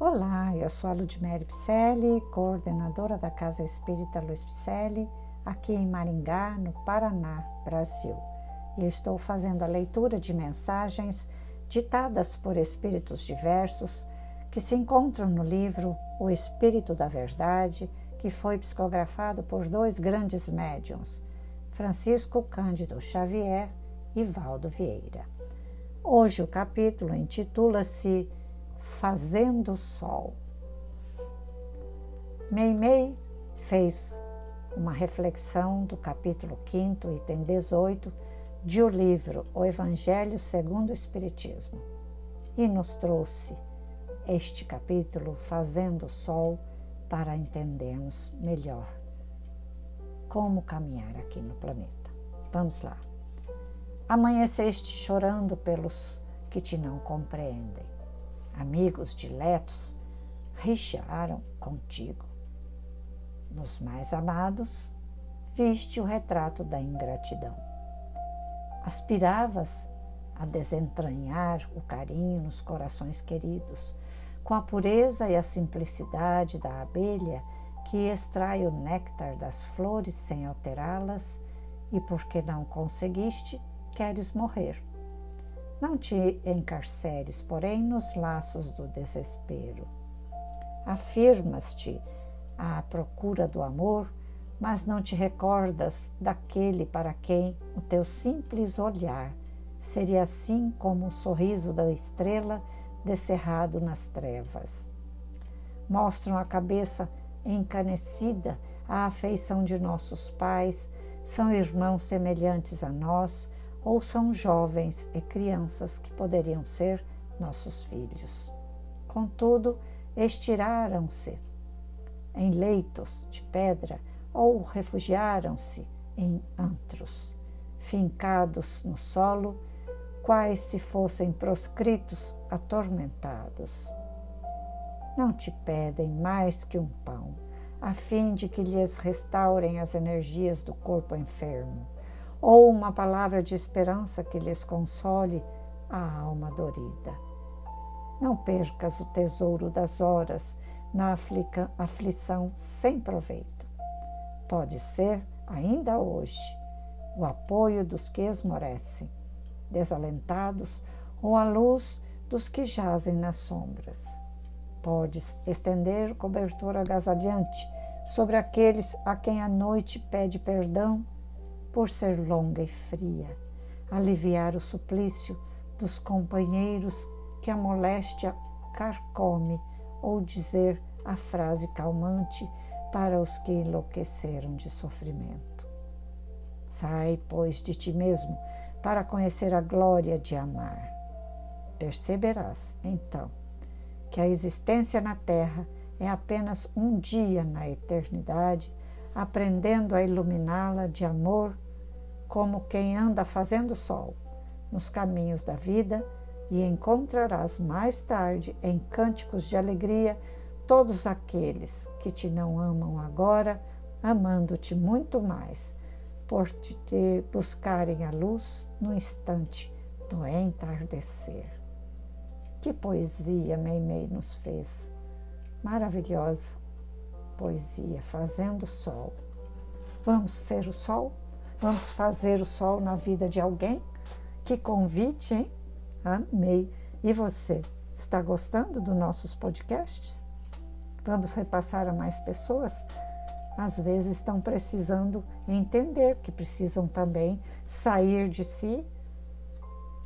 Olá, eu sou a Ludmere Picelli, coordenadora da Casa Espírita Luiz Picelli, aqui em Maringá, no Paraná, Brasil. E estou fazendo a leitura de mensagens ditadas por espíritos diversos que se encontram no livro O Espírito da Verdade, que foi psicografado por dois grandes médiums, Francisco Cândido Xavier e Valdo Vieira. Hoje o capítulo intitula-se Fazendo Sol. Meimei fez uma reflexão do capítulo 5, item 18, de o livro O Evangelho segundo o Espiritismo e nos trouxe este capítulo Fazendo Sol para entendermos melhor como caminhar aqui no planeta. Vamos lá. Amanheceste chorando pelos que te não compreendem amigos diletos, richaram contigo. Nos mais amados, viste o retrato da ingratidão. Aspiravas a desentranhar o carinho nos corações queridos, com a pureza e a simplicidade da abelha que extrai o néctar das flores sem alterá-las, e porque não conseguiste, queres morrer. Não te encarceres, porém, nos laços do desespero. Afirmas-te à procura do amor, mas não te recordas daquele para quem o teu simples olhar seria assim como o sorriso da estrela descerrado nas trevas. Mostram a cabeça encanecida à afeição de nossos pais, são irmãos semelhantes a nós, ou são jovens e crianças que poderiam ser nossos filhos. Contudo, estiraram-se em leitos de pedra ou refugiaram-se em antros, fincados no solo, quais se fossem proscritos, atormentados. Não te pedem mais que um pão, a fim de que lhes restaurem as energias do corpo enfermo ou uma palavra de esperança que lhes console a alma dorida. Não percas o tesouro das horas na aflição sem proveito. Pode ser, ainda hoje, o apoio dos que esmorecem, desalentados, ou a luz dos que jazem nas sombras. Podes estender cobertor agasalhante sobre aqueles a quem a noite pede perdão por ser longa e fria, aliviar o suplício dos companheiros que a moléstia carcome, ou dizer a frase calmante para os que enlouqueceram de sofrimento. Sai, pois, de ti mesmo para conhecer a glória de amar. Perceberás, então, que a existência na Terra é apenas um dia na eternidade aprendendo a iluminá-la de amor, como quem anda fazendo sol nos caminhos da vida, e encontrarás mais tarde em cânticos de alegria todos aqueles que te não amam agora, amando-te muito mais, por te buscarem a luz no instante do entardecer. Que poesia Meimei nos fez! Maravilhosa! Poesia, fazendo sol. Vamos ser o sol? Vamos fazer o sol na vida de alguém? Que convite, hein? Amei. E você, está gostando dos nossos podcasts? Vamos repassar a mais pessoas? Às vezes estão precisando entender que precisam também sair de si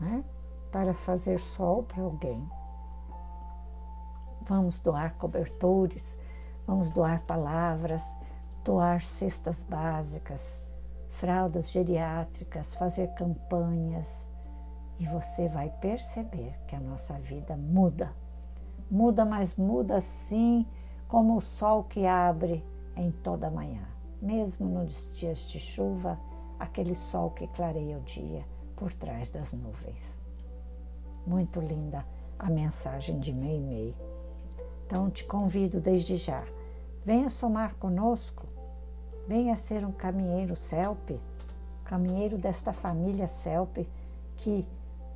né, para fazer sol para alguém. Vamos doar cobertores, Vamos doar palavras, doar cestas básicas, fraldas geriátricas, fazer campanhas e você vai perceber que a nossa vida muda. Muda, mas muda assim como o sol que abre em toda manhã. Mesmo nos dias de chuva, aquele sol que clareia o dia por trás das nuvens. Muito linda a mensagem de Mei Mei. Então te convido desde já, venha somar conosco, venha ser um caminheiro CELP, caminheiro desta família CELP que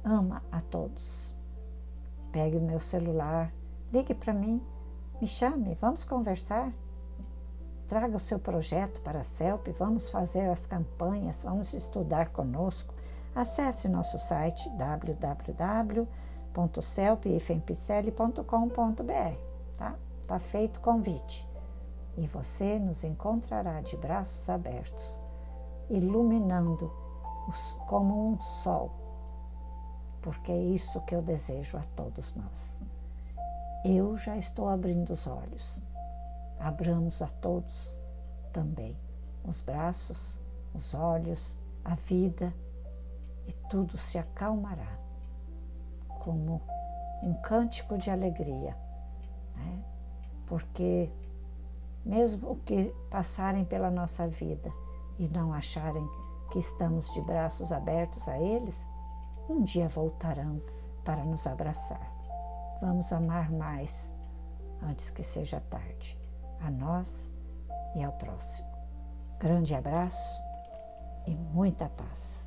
ama a todos. Pegue o meu celular, ligue para mim, me chame, vamos conversar. Traga o seu projeto para a CELP, vamos fazer as campanhas, vamos estudar conosco. Acesse nosso site www.celpifempicele.com.br, tá? Tá feito o convite. E você nos encontrará de braços abertos, iluminando como um sol, porque é isso que eu desejo a todos nós. Eu já estou abrindo os olhos. Abramos a todos também os braços, os olhos, a vida e tudo se acalmará como um cântico de alegria, né? porque mesmo que passarem pela nossa vida e não acharem que estamos de braços abertos a eles, um dia voltarão para nos abraçar. Vamos amar mais antes que seja tarde, a nós e ao próximo. Grande abraço e muita paz.